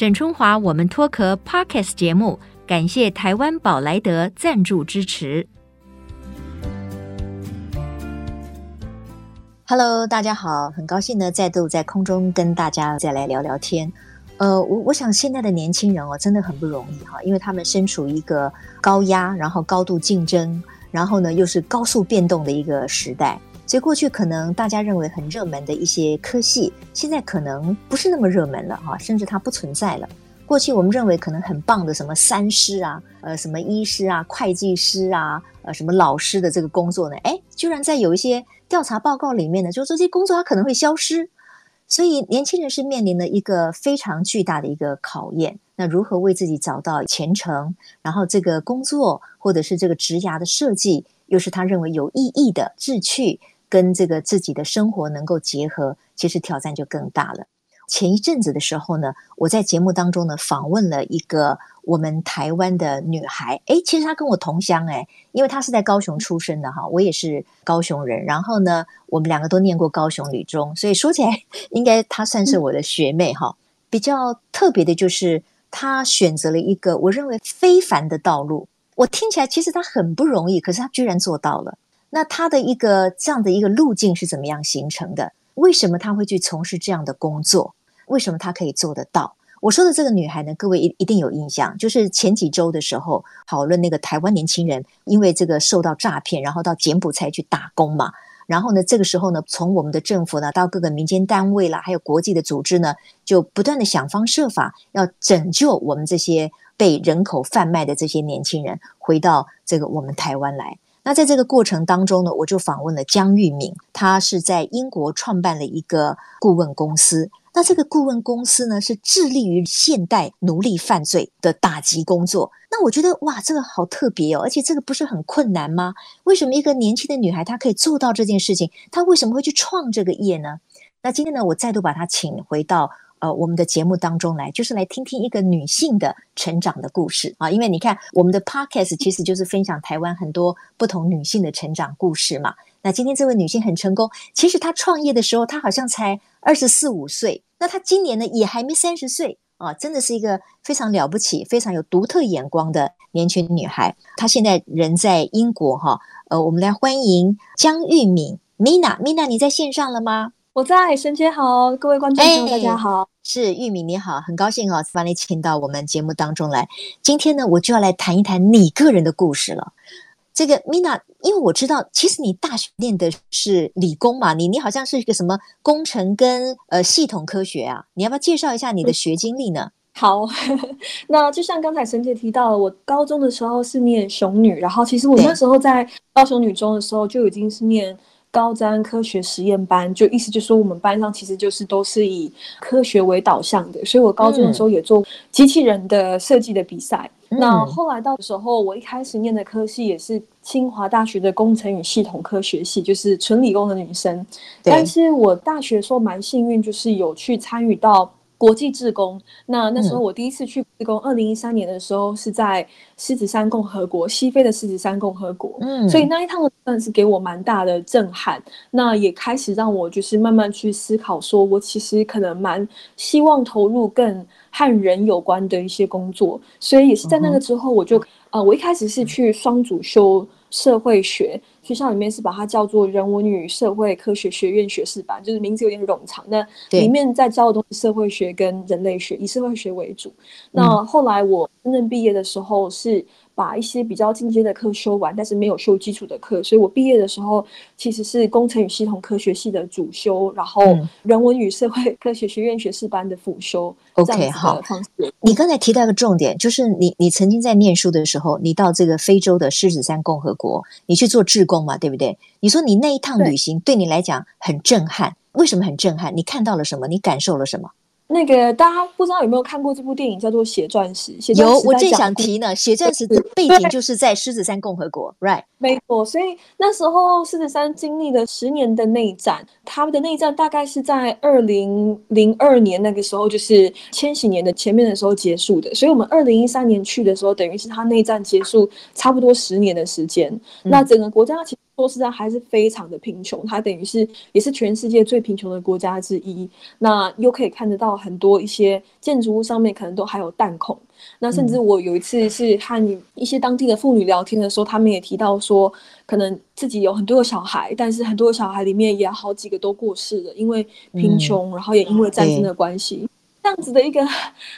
沈春华，我们脱壳 Podcast 节目，感谢台湾宝莱德赞助支持。Hello，大家好，很高兴呢，再度在空中跟大家再来聊聊天。呃，我我想现在的年轻人哦，真的很不容易哈，因为他们身处一个高压，然后高度竞争，然后呢又是高速变动的一个时代。所以过去可能大家认为很热门的一些科系，现在可能不是那么热门了哈，甚至它不存在了。过去我们认为可能很棒的什么三师啊，呃，什么医师啊、会计师啊，呃，什么老师的这个工作呢，诶，居然在有一些调查报告里面呢，就说这些工作它可能会消失。所以年轻人是面临了一个非常巨大的一个考验。那如何为自己找到前程？然后这个工作或者是这个职涯的设计，又是他认为有意义的志趣。跟这个自己的生活能够结合，其实挑战就更大了。前一阵子的时候呢，我在节目当中呢访问了一个我们台湾的女孩，诶，其实她跟我同乡诶，因为她是在高雄出生的哈，我也是高雄人。然后呢，我们两个都念过高雄女中，所以说起来 应该她算是我的学妹哈。比较特别的就是她选择了一个我认为非凡的道路，我听起来其实她很不容易，可是她居然做到了。那他的一个这样的一个路径是怎么样形成的？为什么他会去从事这样的工作？为什么他可以做得到？我说的这个女孩呢，各位一一定有印象，就是前几周的时候讨论那个台湾年轻人因为这个受到诈骗，然后到柬埔寨去打工嘛。然后呢，这个时候呢，从我们的政府呢到各个民间单位啦，还有国际的组织呢，就不断的想方设法要拯救我们这些被人口贩卖的这些年轻人回到这个我们台湾来。那在这个过程当中呢，我就访问了江玉敏，他是在英国创办了一个顾问公司。那这个顾问公司呢，是致力于现代奴隶犯罪的打击工作。那我觉得哇，这个好特别哦，而且这个不是很困难吗？为什么一个年轻的女孩她可以做到这件事情？她为什么会去创这个业呢？那今天呢，我再度把她请回到。呃，我们的节目当中来，就是来听听一个女性的成长的故事啊。因为你看，我们的 podcast 其实就是分享台湾很多不同女性的成长故事嘛。那今天这位女性很成功，其实她创业的时候，她好像才二十四五岁。那她今年呢，也还没三十岁啊，真的是一个非常了不起、非常有独特眼光的年轻女孩。她现在人在英国哈。呃，我们来欢迎江玉敏 Mina，Mina，你在线上了吗？我在，沈姐好，各位观众朋友大家好，是玉敏你好，很高兴哦，把你请到我们节目当中来。今天呢，我就要来谈一谈你个人的故事了。这个 Mina，因为我知道，其实你大学念的是理工嘛，你你好像是一个什么工程跟呃系统科学啊，你要不要介绍一下你的学经历呢？嗯、好，那就像刚才沈姐提到了，我高中的时候是念雄女，然后其实我那时候在高雄女中的时候就已经是念。高瞻科学实验班，就意思就是说，我们班上其实就是都是以科学为导向的，所以我高中的时候也做机器人的设计的比赛。嗯、那后来到的时候，我一开始念的科系也是清华大学的工程与系统科学系，就是纯理工的女生。但是我大学时候蛮幸运，就是有去参与到。国际志工，那那时候我第一次去志工，二零一三年的时候是在狮子山共和国，西非的狮子山共和国，嗯，所以那一趟算是给我蛮大的震撼，那也开始让我就是慢慢去思考，说我其实可能蛮希望投入更和人有关的一些工作，所以也是在那个之后，我就、嗯、呃，我一开始是去双主修社会学。学校里面是把它叫做人文与社会科学学院学士班，就是名字有点冗长。那里面在教的东西，社会学跟人类学，以社会学为主。那后来我真正毕业的时候是。把一些比较进阶的课修完，但是没有修基础的课，所以我毕业的时候其实是工程与系统科学系的主修，然后人文与社会科学学院学士班的辅修。OK，好。你刚才提到一个重点，就是你你曾经在念书的时候，你到这个非洲的狮子山共和国，你去做志工嘛，对不对？你说你那一趟旅行对你来讲很震撼，为什么很震撼？你看到了什么？你感受了什么？那个大家不知道有没有看过这部电影，叫做《血钻石》。有，我正想提呢，《血钻石》的背景就是在狮子山共和国，right？没错。所以那时候狮子山经历了十年的内战，他们的内战大概是在二零零二年那个时候，就是千禧年的前面的时候结束的。所以我们二零一三年去的时候，等于是他内战结束差不多十年的时间。嗯、那整个国家其实。说实上还是非常的贫穷，它等于是也是全世界最贫穷的国家之一。那又可以看得到很多一些建筑物上面可能都还有弹孔。那甚至我有一次是和一些当地的妇女聊天的时候，他们也提到说，可能自己有很多个小孩，但是很多小孩里面也好几个都过世了，因为贫穷，然后也因为战争的关系。这样子的一个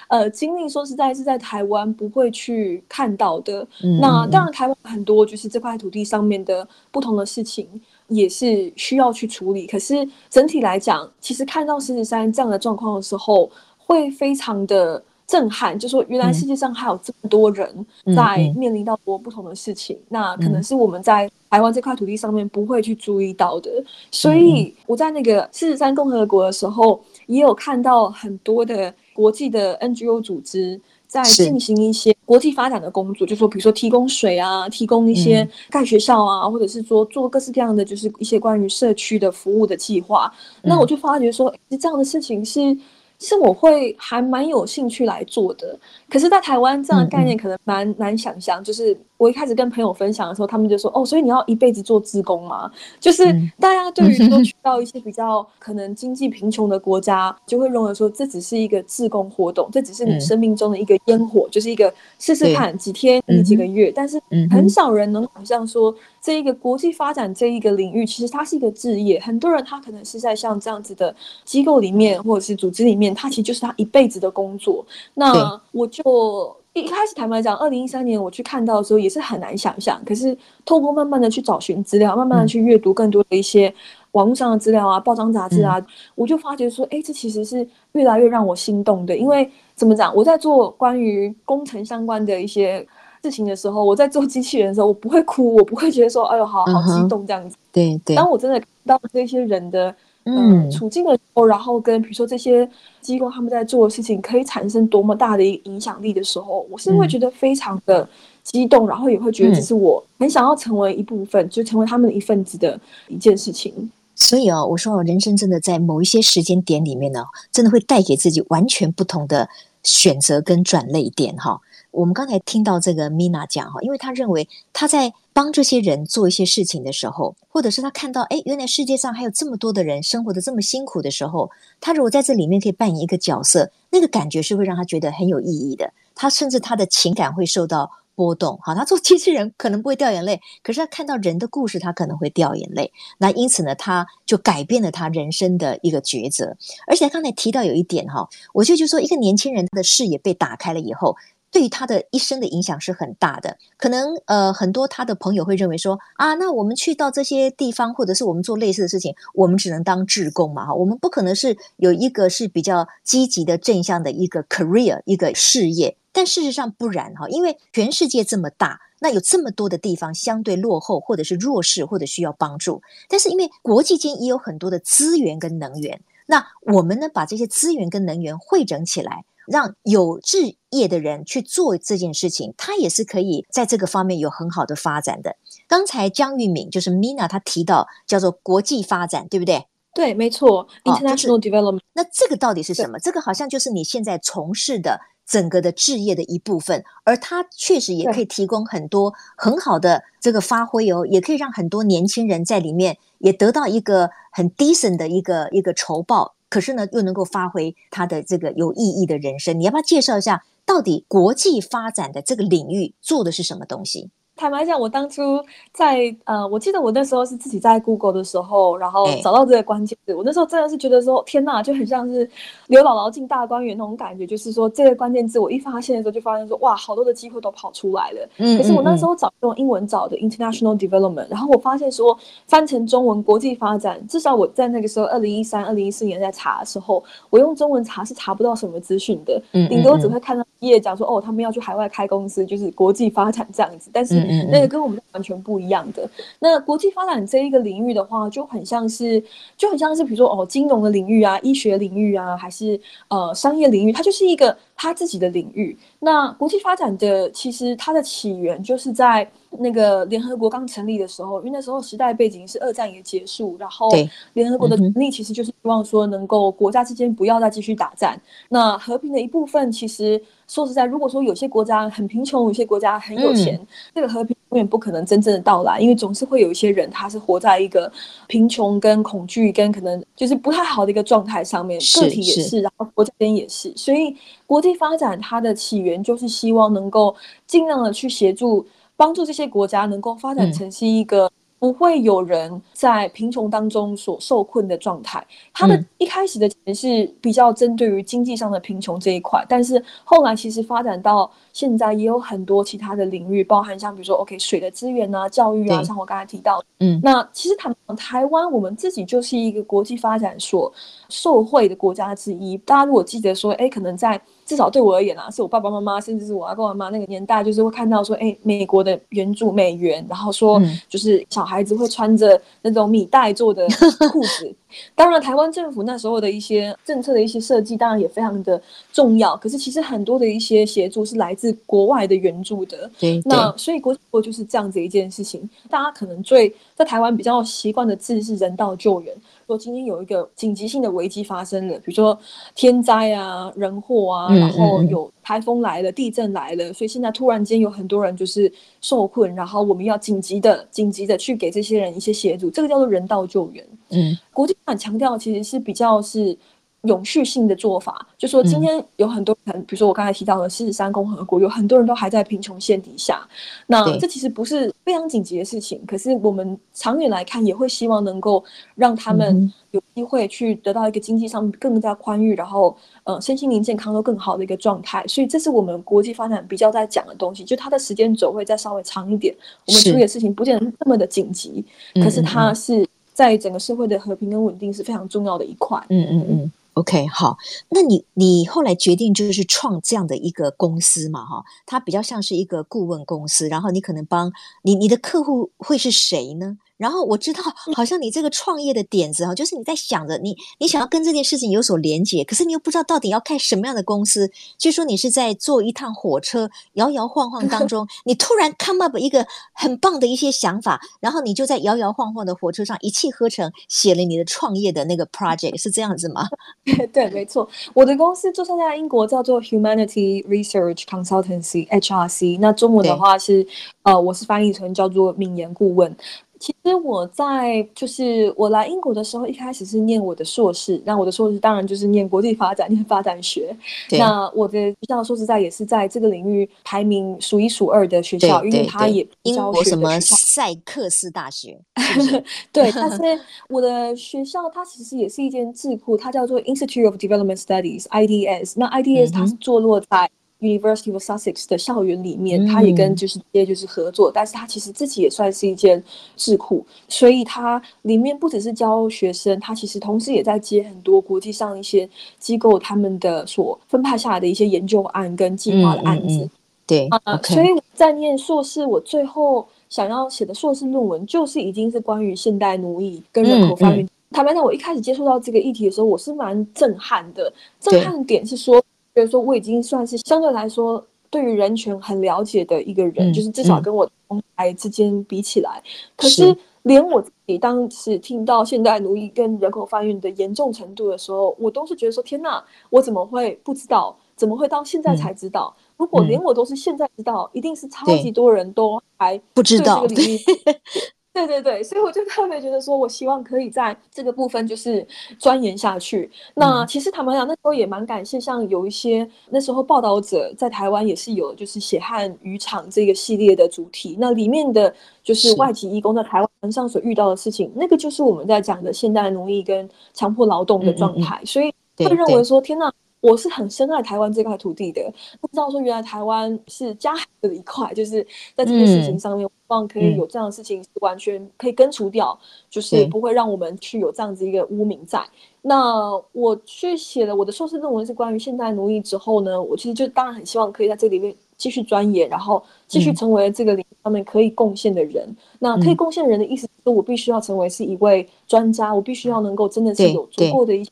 呃经历，说实在是在台湾不会去看到的。嗯、那当然，台湾很多就是这块土地上面的不同的事情，也是需要去处理。可是整体来讲，其实看到狮子山这样的状况的时候，会非常的震撼。就说原来世界上还有这么多人在面临到多不同的事情，嗯、那可能是我们在台湾这块土地上面不会去注意到的。所以我在那个四十山共和国的时候。也有看到很多的国际的 NGO 组织在进行一些国际发展的工作，就说比如说提供水啊，提供一些盖学校啊，嗯、或者是说做各式各样的就是一些关于社区的服务的计划。嗯、那我就发觉说，这样的事情是。是我会还蛮有兴趣来做的，可是，在台湾这样的概念可能蛮、嗯、难想象。就是我一开始跟朋友分享的时候，他们就说：“哦，所以你要一辈子做志工吗？”就是大家对于说 去到一些比较可能经济贫穷的国家，就会认为说这只是一个志工活动，这只是你生命中的一个烟火，嗯、就是一个试试看几天、几几个月。嗯、但是很少人能想象说。这一个国际发展这一个领域，其实它是一个置业。很多人他可能是在像这样子的机构里面，或者是组织里面，他其实就是他一辈子的工作。那我就一开始坦白讲，二零一三年我去看到的时候，也是很难想象。可是透过慢慢的去找寻资料，慢慢的去阅读更多的一些网络上的资料啊、报章杂志啊，我就发觉说，哎，这其实是越来越让我心动的。因为怎么讲，我在做关于工程相关的一些。事情的时候，我在做机器人的时候，我不会哭，我不会觉得说，哎呦，好好激动这样子。Uh huh. 对对。当我真的看到这些人的嗯处境的时候，然后跟比如说这些机构他们在做的事情可以产生多么大的一个影响力的时候，我是会觉得非常的激动，然后也会觉得这是我很想要成为一部分，就成为他们的一份子的一件事情。所以哦，我说哦，人生真的在某一些时间点里面呢，真的会带给自己完全不同的选择跟转捩点哈。我们刚才听到这个 Mina 讲哈，因为她认为她在帮这些人做一些事情的时候，或者是他看到诶，原来世界上还有这么多的人生活得这么辛苦的时候，他如果在这里面可以扮演一个角色，那个感觉是会让他觉得很有意义的。他甚至他的情感会受到波动。好，他做机器人可能不会掉眼泪，可是他看到人的故事，他可能会掉眼泪。那因此呢，他就改变了他人生的一个抉择。而且刚才提到有一点哈，我觉得就说一个年轻人他的视野被打开了以后。对于他的一生的影响是很大的，可能呃很多他的朋友会认为说啊，那我们去到这些地方，或者是我们做类似的事情，我们只能当志工嘛哈，我们不可能是有一个是比较积极的正向的一个 career 一个事业，但事实上不然哈，因为全世界这么大，那有这么多的地方相对落后或者是弱势或者需要帮助，但是因为国际间也有很多的资源跟能源，那我们呢把这些资源跟能源汇整起来。让有志业的人去做这件事情，他也是可以在这个方面有很好的发展的。刚才江玉敏就是 Mina，她提到叫做国际发展，对不对？对，没错，International Development。那这个到底是什么？这个好像就是你现在从事的整个的志业的一部分，而它确实也可以提供很多很好的这个发挥哦，也可以让很多年轻人在里面也得到一个很 decent 的一个一个酬报。可是呢，又能够发挥他的这个有意义的人生。你要不要介绍一下，到底国际发展的这个领域做的是什么东西？坦白讲，我当初在呃，我记得我那时候是自己在 Google 的时候，然后找到这个关键字。欸、我那时候真的是觉得说，天呐，就很像是刘姥姥进大观园那种感觉。就是说，这个关键字我一发现的时候，就发现说，哇，好多的机会都跑出来了。嗯，嗯，嗯。可是我那时候找用英文找的 International Development，然后我发现说，翻成中文国际发展，至少我在那个时候二零一三、二零一四年在查的时候，我用中文查是查不到什么资讯的。嗯。顶多只会看到一页讲说，哦，他们要去海外开公司，就是国际发展这样子。但是。那个跟我们完全不一样的。那国际发展这一个领域的话，就很像是，就很像是，比如说哦，金融的领域啊，医学领域啊，还是呃商业领域，它就是一个它自己的领域。那国际发展的其实它的起源就是在那个联合国刚成立的时候，因为那时候时代背景是二战也结束，然后联合国的成立其实就是希望说能够国家之间不要再继续打战。那和平的一部分，其实说实在，如果说有些国家很贫穷，有些国家很有钱，嗯、这个和平。永远不可能真正的到来，因为总是会有一些人他是活在一个贫穷跟恐惧跟可能就是不太好的一个状态上面，个体也是，然后国家间也是，所以国际发展它的起源就是希望能够尽量的去协助帮助这些国家能够发展成是一个。不会有人在贫穷当中所受困的状态。他的一开始的钱是比较针对于经济上的贫穷这一块，但是后来其实发展到现在也有很多其他的领域，包含像比如说 OK 水的资源啊、教育啊，像我刚才提到，嗯，那其实台台湾我们自己就是一个国际发展所受惠的国家之一。大家如果记得说，哎，可能在。至少对我而言啊，是我爸爸妈妈，甚至是我阿公阿妈那个年代，就是会看到说，哎，美国的援助美元，然后说，就是小孩子会穿着那种米袋做的裤子。当然，台湾政府那时候的一些政策的一些设计，当然也非常的重要。可是，其实很多的一些协助是来自国外的援助的。对，那所以国际就是这样子一件事情。大家可能最在台湾比较习惯的字是人道救援。说今天有一个紧急性的危机发生了，比如说天灾啊、人祸啊，嗯嗯嗯，然后有台风来了、地震来了，所以现在突然间有很多人就是受困，然后我们要紧急的、紧急的去给这些人一些协助，这个叫做人道救援。嗯，国际上强调其实是比较是。永续性的做法，就说今天有很多人，嗯、比如说我刚才提到的四十三共和国，有很多人都还在贫穷线底下。那这其实不是非常紧急的事情，可是我们长远来看，也会希望能够让他们有机会去得到一个经济上更加宽裕，然后呃身心灵健康都更好的一个状态。所以这是我们国际发展比较在讲的东西，就它的时间轴会再稍微长一点。我们处理的事情不见得那么的紧急，可是它是在整个社会的和平跟稳定是非常重要的一块。嗯嗯嗯。OK，好，那你你后来决定就是创这样的一个公司嘛，哈，它比较像是一个顾问公司，然后你可能帮你你的客户会是谁呢？然后我知道，好像你这个创业的点子哈，就是你在想着你你想要跟这件事情有所连结，可是你又不知道到底要开什么样的公司。据说你是在坐一趟火车摇摇晃晃当 中，你突然 come up 一个很棒的一些想法，然后你就在摇摇晃晃的火车上一气呵成写了你的创业的那个 project，是这样子吗？对，没错，我的公司就算在英国叫做 Humanity Research Consultancy（HRC），那中文的话是呃，我是翻译成叫做名言顾问。其实我在就是我来英国的时候，一开始是念我的硕士，那我的硕士当然就是念国际发展，念发展学。那我的学校说实在也是在这个领域排名数一数二的学校，因为它也英国什么塞克斯大学，对，但是 我的学校，它其实也是一间智库，它叫做 Institute of Development Studies（IDS）。那 IDS 它是坐落在。University of Sussex 的校园里面，他也跟就是一些就是合作，嗯、但是他其实自己也算是一间智库，所以他里面不只是教学生，他其实同时也在接很多国际上一些机构他们的所分派下来的一些研究案跟计划的案子。嗯嗯嗯、对.所以在念硕士，我最后想要写的硕士论文就是已经是关于现代奴役跟人口贩运。坦白讲，我一开始接触到这个议题的时候，我是蛮震撼的。震撼点是说。就是说，我已经算是相对来说对于人权很了解的一个人，嗯、就是至少跟我同台之间比起来，嗯、可是连我自己当时听到现代奴役跟人口贩运的严重程度的时候，我都是觉得说：天哪，我怎么会不知道？怎么会到现在才知道？嗯、如果连我都是现在知道，嗯、一定是超级多人都还不知道。对对对，所以我就特别觉得说，我希望可以在这个部分就是钻研下去。那其实坦白讲，那时候也蛮感谢，像有一些那时候报道者在台湾也是有，就是血汗渔场这个系列的主题。那里面的就是外籍义工在台湾上所遇到的事情，那个就是我们在讲的现代奴役跟强迫劳动的状态。嗯嗯嗯，所以会认为说，天呐。我是很深爱台湾这块土地的，不知道说原来台湾是加害的一块，就是在这件事情上面，希望可以有这样的事情完全可以根除掉，就是不会让我们去有这样子一个污名在。那我去写了我的硕士论文是关于现代奴役之后呢，我其实就当然很希望可以在这里面继续钻研，然后继续成为这个领域上面可以贡献的人。那可以贡献人的意思是我必须要成为是一位专家，我必须要能够真的是有足够的一些。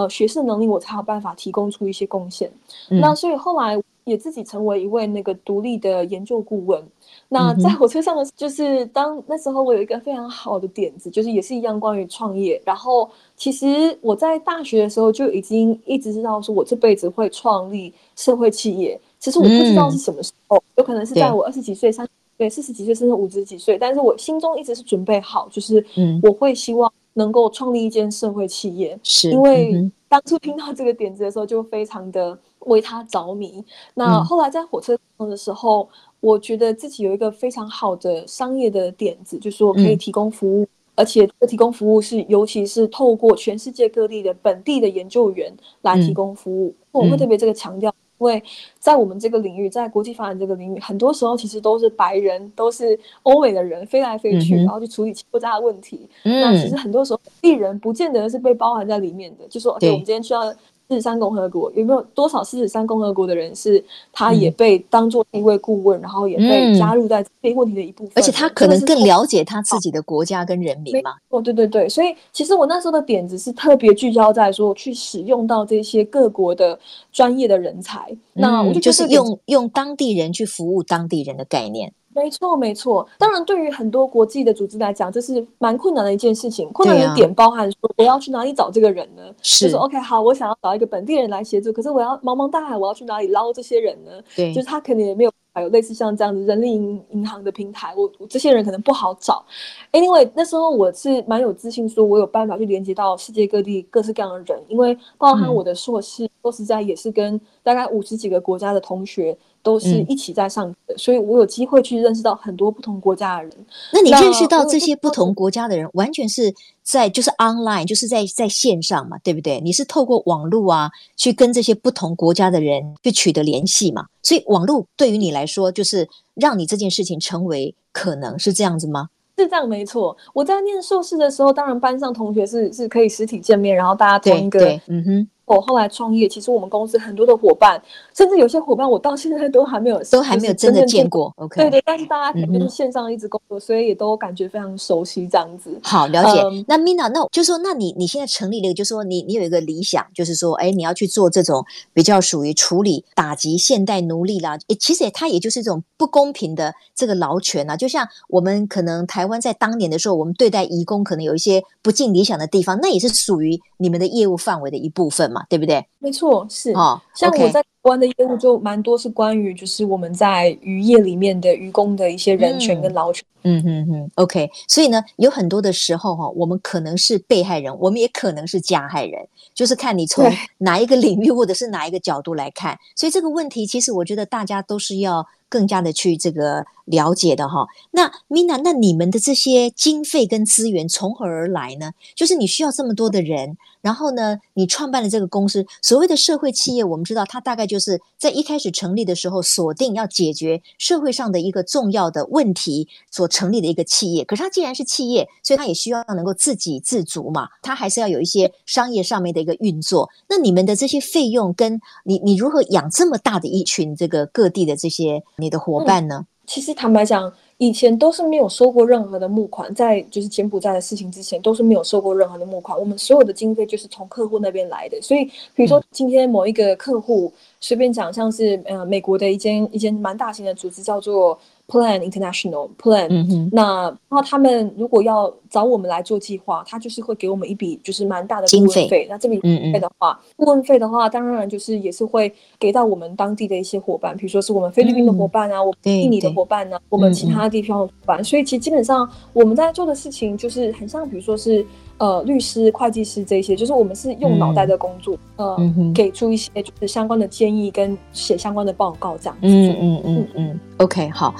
呃，学识能力我才有办法提供出一些贡献。嗯、那所以后来也自己成为一位那个独立的研究顾问。那在火车上的就是当那时候我有一个非常好的点子，就是也是一样关于创业。然后其实我在大学的时候就已经一直知道说我这辈子会创立社会企业，其实我不知道是什么时候，嗯、有可能是在我二十几岁、三十岁、四十几岁甚至五十几岁，但是我心中一直是准备好，就是我会希望能够创立一间社会企业，是因为当初听到这个点子的时候，就非常的为他着迷。那后来在火车上的时候，我觉得自己有一个非常好的商业的点子，就是我可以提供服务。而且提供服务是，尤其是透过全世界各地的本地的研究员来提供服务。嗯、我会特别这个强调，因为在我们这个领域，在国际发展这个领域，很多时候其实都是白人，都是欧美的人飞来飞去，嗯、然后去处理国家的问题。嗯、那其实很多时候，艺人不见得是被包含在里面的。就说，对，我们今天需要。狮子山共和国有没有多少狮子山共和国的人是，他也被当做一位顾问，嗯、然后也被加入在这些问题的一部分，而且他可能更了解他自己的国家跟人民嘛。哦，对对对，所以其实我那时候的点子是特别聚焦在说去使用到这些各国的专业的人才，嗯、那我就就是用用当地人去服务当地人的概念。没错，没错。当然，对于很多国际的组织来讲，这是蛮困难的一件事情。困难的点包含说，我要去哪里找这个人呢？是，就是 OK，好，我想要找一个本地人来协助，可是我要茫茫大海，我要去哪里捞这些人呢？对，就是他肯定也没有。还有类似像这样子人力银银行的平台，我，我这些人可能不好找。Anyway，那时候我是蛮有自信，说我有办法去连接到世界各地各式各样的人，因为包含我的硕士，说实在也是跟大概五十几个国家的同学都是一起在上所以我有机会去认识到很多不同国家的人。那你认识到这些不同国家的人，完全是在就是 online，就是在在线上嘛，对不对？你是透过网络啊，去跟这些不同国家的人去取得联系嘛？所以网络对于你来说，就是让你这件事情成为可能，是这样子吗？是这样，没错。我在念硕士的时候，当然班上同学是是可以实体见面，然后大家同一个，嗯哼。我后来创业，其实我们公司很多的伙伴，甚至有些伙伴我到现在都还没有，都还没有真的见过。OK，对对，但是大家可能就是线上一直工作，嗯、所以也都感觉非常熟悉这样子。好，了解。嗯、那 Mina，那就说，那你你现在成立了一个，就说你你有一个理想，就是说，哎，你要去做这种比较属于处理打击现代奴隶啦。也，其实也它也就是这种不公平的这个劳权啊。就像我们可能台湾在当年的时候，我们对待移工可能有一些不尽理想的地方，那也是属于你们的业务范围的一部分嘛，对不对？没错，是哦。像我在台湾的业务就蛮多，是关于就是我们在渔业里面的渔工的一些人权跟劳权。嗯嗯嗯。OK，所以呢，有很多的时候哈，我们可能是被害人，我们也可能是加害人，就是看你从 哪一个领域或者是哪一个角度来看。所以这个问题，其实我觉得大家都是要。更加的去这个了解的哈，那 Mina，那你们的这些经费跟资源从何而来呢？就是你需要这么多的人，然后呢，你创办了这个公司，所谓的社会企业，我们知道它大概就是在一开始成立的时候锁定要解决社会上的一个重要的问题所成立的一个企业。可是它既然是企业，所以它也需要能够自给自足嘛，它还是要有一些商业上面的一个运作。那你们的这些费用，跟你你如何养这么大的一群这个各地的这些？你的伙伴呢？嗯，其实坦白讲，以前都是没有收过任何的募款，在就是柬埔寨的事情之前，都是没有收过任何的募款。我们所有的经费就是从客户那边来的。所以，比如说今天某一个客户，随便讲，像是呃美国的一间一间蛮大型的组织，叫做。Plan International Plan，那然后他们如果要找我们来做计划，他就是会给我们一笔就是蛮大的顾问费。那这笔费的话，顾问费的话，当然就是也是会给到我们当地的一些伙伴，比如说是我们菲律宾的伙伴啊，嗯、我们印尼的伙伴呢、啊，我们其他地方的伙伴。所以其实基本上我们在做的事情就是很像，比如说是。呃，律师、会计师这些，就是我们是用脑袋的工作，嗯、呃，嗯、给出一些就是相关的建议跟写相关的报告这样子。嗯嗯嗯嗯。OK，好。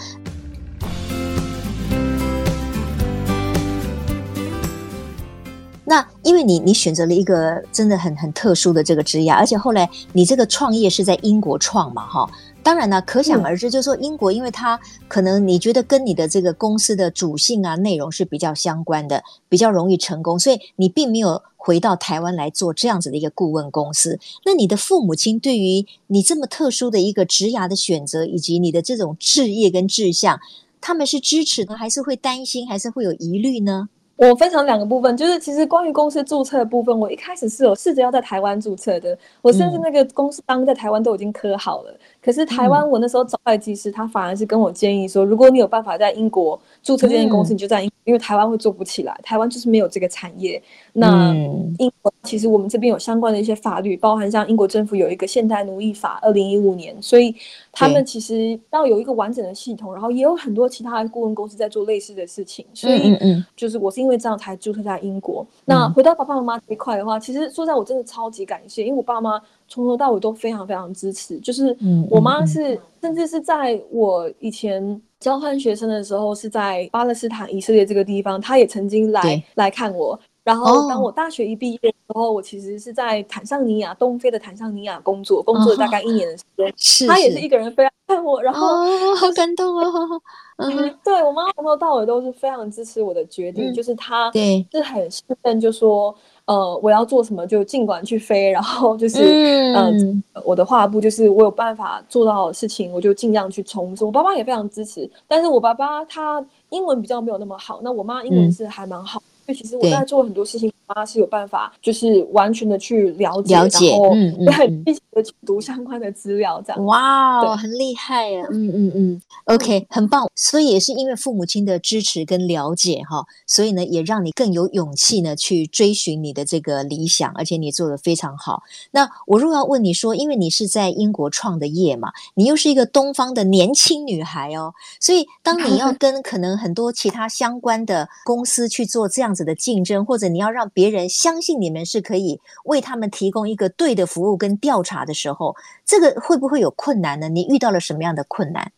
那因为你你选择了一个真的很很特殊的这个职业，而且后来你这个创业是在英国创嘛，哈。当然呢，可想而知，就是说英国，因为它可能你觉得跟你的这个公司的主性啊、内容是比较相关的，比较容易成功，所以你并没有回到台湾来做这样子的一个顾问公司。那你的父母亲对于你这么特殊的一个职涯的选择，以及你的这种志业跟志向，他们是支持呢，还是会担心，还是会有疑虑呢？我分享两个部分，就是其实关于公司注册的部分，我一开始是有试着要在台湾注册的，我甚至那个公司当在台湾都已经刻好了。可是台湾，我那时候找会计师，他反而是跟我建议说，如果你有办法在英国注册这间公司，你就在英，因为台湾会做不起来，台湾就是没有这个产业。那英国其实我们这边有相关的一些法律，包含像英国政府有一个现代奴役法，二零一五年，所以他们其实要有一个完整的系统，然后也有很多其他的顾问公司在做类似的事情。所以，就是我是因为这样才注册在英国。那回到爸爸妈妈这一块的话，其实说实在我真的超级感谢，因为我爸妈。从头到尾都非常非常支持，就是我妈是，甚至是在我以前交换学生的时候，是在巴勒斯坦以色列这个地方，她也曾经来来看我。然后当我大学一毕业的时候，我其实是在坦桑尼亚东非的坦桑尼亚工作，工作大概一年的时间。是，他也是一个人飞来看我，然后好感动哦。嗯，对我妈从头到尾都是非常支持我的决定，就是她是很信任，就说。呃，我要做什么就尽管去飞，然后就是，嗯、呃，我的画布就是我有办法做到的事情，我就尽量去冲。我爸爸也非常支持，但是我爸爸他英文比较没有那么好，那我妈英文是还蛮好。嗯其实我在做很多事情，妈是有办法，就是完全的去了解，了解，然后也很积极的去读相关的资料，这样。哇哦，很厉害呀！嗯嗯嗯，OK，很棒。所以也是因为父母亲的支持跟了解哈，所以呢，也让你更有勇气呢去追寻你的这个理想，而且你做的非常好。那我如果要问你说，因为你是在英国创的业嘛，你又是一个东方的年轻女孩哦，所以当你要 跟可能很多其他相关的公司去做这样子的竞争，或者你要让别人相信你们是可以为他们提供一个对的服务跟调查的时候，这个会不会有困难呢？你遇到了什么样的困难？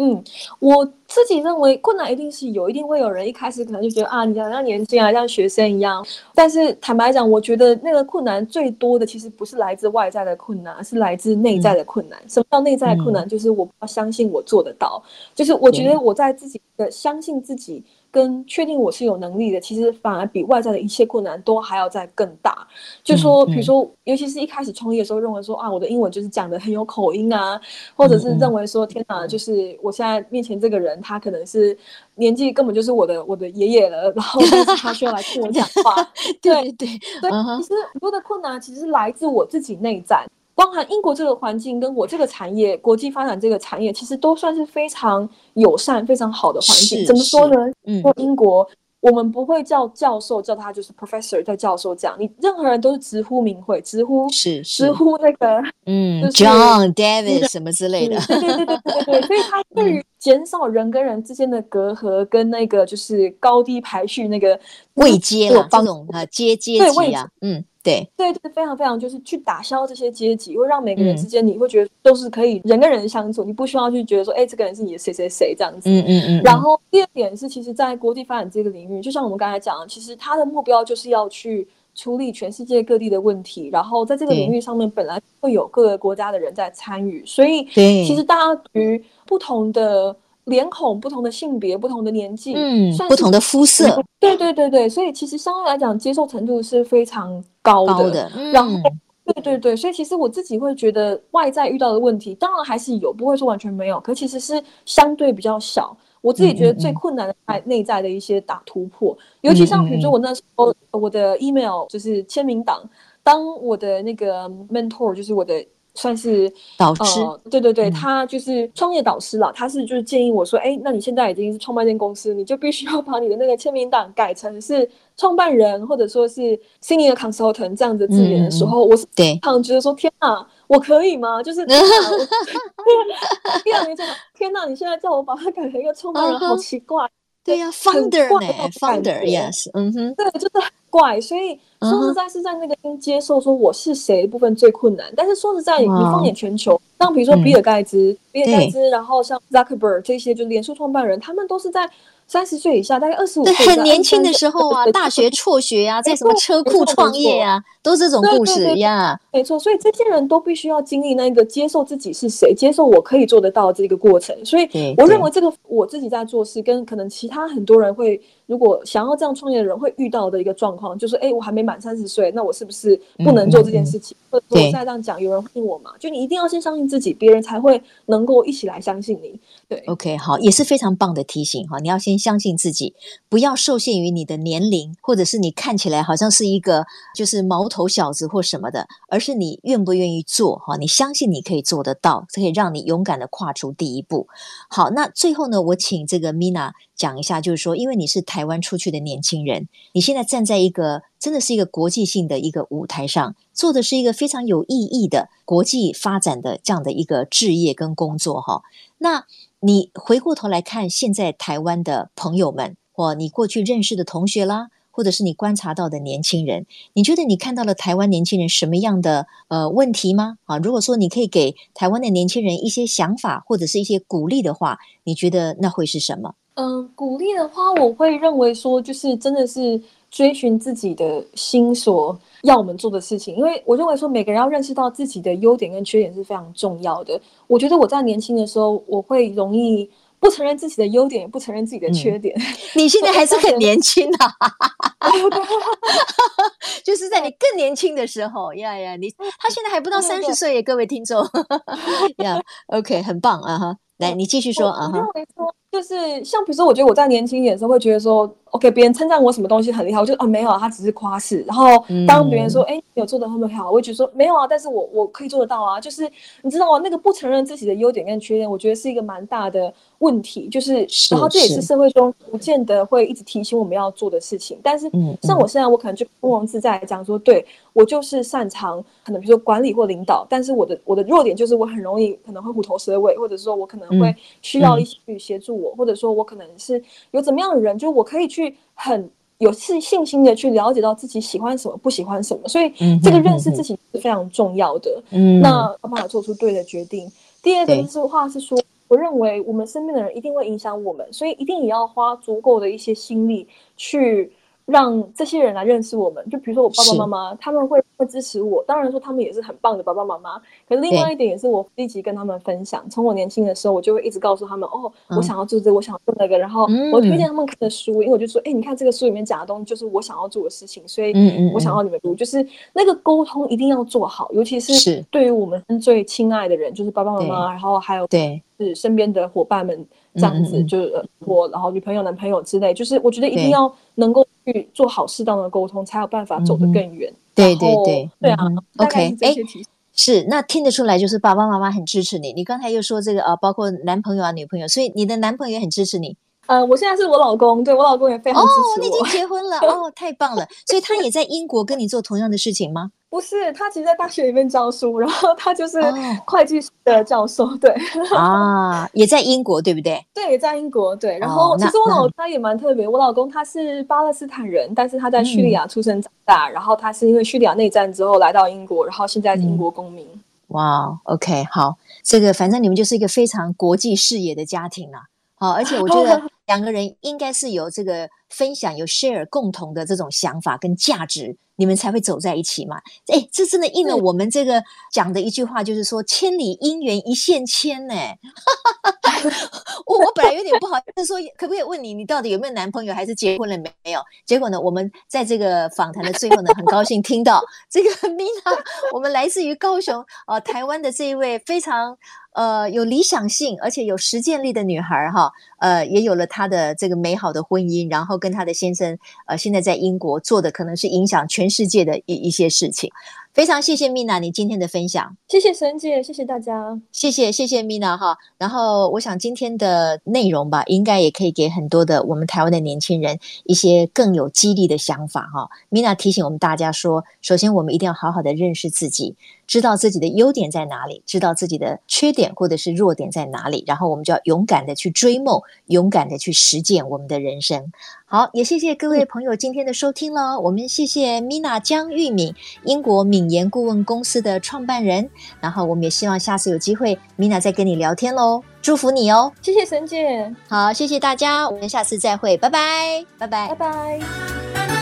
嗯，我自己认为困难一定是有，一定会有人一开始可能就觉得啊，你好像年轻啊，像学生一样。但是坦白讲，我觉得那个困难最多的其实不是来自外在的困难，是来自内在的困难。嗯、什么叫内在的困难？就是我不要相信我做得到，嗯、就是我觉得我在自己的相信自己。跟确定我是有能力的，其实反而比外在的一切困难都还要再更大。就说，比如说，尤其是一开始创业的时候，认为说啊，我的英文就是讲的很有口音啊，或者是认为说，天哪，就是我现在面前这个人，他可能是年纪根本就是我的我的爷爷了，然后就是他需要来听我讲话。对对对，所以其实很多的困难其实来自我自己内在。包含英国这个环境，跟我这个产业，国际发展这个产业，其实都算是非常友善、非常好的环境。怎么说呢？嗯，英国我们不会叫教授，叫他就是 professor，叫教授这样。你任何人都是直呼名讳，直呼是直呼那个嗯，John David 什么之类的。对对对对对对，所以他对于减少人跟人之间的隔阂，跟那个就是高低排序那个位阶了，这种啊阶阶级啊，嗯。对对对，非常非常就是去打消这些阶级，会让每个人之间你会觉得都是可以人跟人相处，嗯、你不需要去觉得说，哎，这个人是你的谁谁谁这样子。嗯嗯嗯。嗯嗯，然后第二点是，其实，在国际发展这个领域，就像我们刚才讲的，其实他的目标就是要去处理全世界各地的问题，然后在这个领域上面本来会有各个国家的人在参与，所以其实大家对于不同的。脸孔不同的性别，不同的年纪，嗯，不同的肤色，对对对对，所以其实相对来讲，接受程度是非常高的。高的嗯、然后，对对对，所以其实我自己会觉得，外在遇到的问题，当然还是有，不会说完全没有，可其实是相对比较小。我自己觉得最困难的在内在的一些打突破，嗯嗯嗯，尤其像比如说我那时候我的 email 就是签名档，当我的那个 mentor 就是我的。算是导师，呃，对对对，他就是创业导师了。他是就是建议我说，哎，那你现在已经是创办一间公司，你就必须要把你的那个签名档改成是创办人，或者说是 senior consultant 这样子字眼的时候，嗯、我是对常觉得说，天哪，我可以吗？就是 天哪，天哪，你现在叫我把它改成一个创办人，uh huh. 好奇怪。对呀，founder 呢？founder，yes，嗯哼，对，就是。怪，所以说实在是在那个接受说我是谁的部分最困难。但是说实在，你放眼全球，像比如说比尔盖茨、比尔盖茨，然后像 Zuckerberg 这些，就脸书创办人，他们都是在三十岁以下，大概二十五岁，很年轻的时候啊，大学辍学啊，在什么车库创业啊，都是这种故事呀。没错，所以这些人都必须要经历那个接受自己是谁，接受我可以做得到这个过程。所以我认为这个我自己在做事，跟可能其他很多人会。如果想要这样创业的人会遇到的一个状况，就是哎，我还没满三十岁，那我是不是不能做这件事情？嗯嗯、或者说我现在这样讲，有人信我吗？就你一定要先相信自己，别人才会能够一起来相信你。对，OK，好，也是非常棒的提醒哈。你要先先相信自己，不要受限于你的年龄，或者是你看起来好像是一个就是毛头小子或什么的，而是你愿不愿意做哈？你相信你可以做得到，这可以让你勇敢的跨出第一步。好，那最后呢，我请这个 Mina 讲一下，就是说，因为你是台湾出去的年轻人，你现在站在一个真的是一个国际性的一个舞台上，做的是一个非常有意义的国际发展的这样的一个志业跟工作哈。那你回过头来看现在台湾的朋友们，或你过去认识的同学啦，或者是你观察到的年轻人，你觉得你看到了台湾年轻人什么样的呃问题吗？啊，如果说你可以给台湾的年轻人一些想法或者是一些鼓励的话，你觉得那会是什么？嗯、呃，鼓励的话，我会认为说，就是真的是追寻自己的心所要我们做的事情。因为我认为说，每个人要认识到自己的优点跟缺点是非常重要的。我觉得我在年轻的时候，我会容易不承认自己的优点，也不承认自己的缺点。嗯、你现在还是很年轻啊，就是在你更年轻的时候，呀呀，你他现在还不到三十岁耶，各位听众，呀，OK，很棒啊哈，来，你继续说啊哈。就是像比如说，我觉得我在年轻一点的时候会觉得说，OK，别人称赞我什么东西很厉害，我就啊没有啊，他只是夸饰。然后当别人说，哎、嗯，你有做的很很好，我会觉得说没有啊，但是我我可以做得到啊。就是你知道吗？那个不承认自己的优点跟缺点，我觉得是一个蛮大的问题。就是，是然后这也是社会中不见得会一直提醒我们要做的事情。但是像我现在，我可能就从容自在讲说，对我就是擅长可能比如说管理或领导，但是我的我的弱点就是我很容易可能会虎头蛇尾，或者说我可能会需要一些去协助。我，或者说，我可能是有怎么样的人，就我可以去很有信信心的去了解到自己喜欢什么，不喜欢什么，所以这个认识自己是非常重要的。嗯，那要办法做出对的决定。第二个是话是说，我认为我们身边的人一定会影响我们，所以一定也要花足够的一些心力去。让这些人来认识我们，就比如说我爸爸妈妈，他们会会支持我。当然说他们也是很棒的爸爸妈妈。可是另外一点也是我积极跟他们分享。从我年轻的时候，我就会一直告诉他们，哦，我想要做这个，我想要做那个。然后我推荐他们看的书，因为我就说，哎，你看这个书里面讲的东西就是我想要做的事情，所以我想要你们读。就是那个沟通一定要做好，尤其是对于我们最亲爱的人，就是爸爸妈妈，然后还有对是身边的伙伴们。这样子就是我，然后女朋友、男朋友之类，就是我觉得一定要能够去做好适当的沟通，才有办法走得更远。对对对，对啊。OK，哎，是那听得出来，就是爸爸妈妈很支持你。你刚才又说这个啊，包括男朋友啊、女朋友，所以你的男朋友也很支持你。呃，我现在是我老公，对我老公也非常支持我。哦，你已经结婚了哦，太棒了。所以他也在英国跟你做同样的事情吗？不是，他其实在大学里面教书，然后他就是会计师的教授，哦、对啊，也在英国，对不对？对，也在英国，对。然后其实我老公他也蛮特别，我老公他是巴勒斯坦人，但是他在叙利亚出生长大，嗯、然后他是因为叙利亚内战之后来到英国，然后现在是英国公民。嗯、哇，OK，好，这个反正你们就是一个非常国际视野的家庭啊。好，而且我觉得两个人应该是有这个分享、有 share 共同的这种想法跟价值，你们才会走在一起嘛。哎，这真的应了我们这个讲的一句话，就是说千里姻缘一线牵呢。我我本来有点不好，意思说可不可以问你，你到底有没有男朋友，还是结婚了没有？结果呢，我们在这个访谈的最后呢，很高兴听到这个 Mina，我们来自于高雄呃台湾的这一位非常。呃，有理想性而且有实践力的女孩哈，呃，也有了她的这个美好的婚姻，然后跟她的先生，呃，现在在英国做的可能是影响全世界的一一些事情。非常谢谢 Mina 你今天的分享，谢谢沈姐，谢谢大家，谢谢谢谢 Mina 哈。然后我想今天的内容吧，应该也可以给很多的我们台湾的年轻人一些更有激励的想法哈。Mina 提醒我们大家说，首先我们一定要好好的认识自己，知道自己的优点在哪里，知道自己的缺点或者是弱点在哪里，然后我们就要勇敢的去追梦，勇敢的去实践我们的人生。好，也谢谢各位朋友今天的收听了。我们谢谢 Mina 江玉敏，英国敏言顾问公司的创办人。然后我们也希望下次有机会，Mina 再跟你聊天喽。祝福你哦，谢谢沈姐。好，谢谢大家，我们下次再会，拜拜，拜拜，拜拜。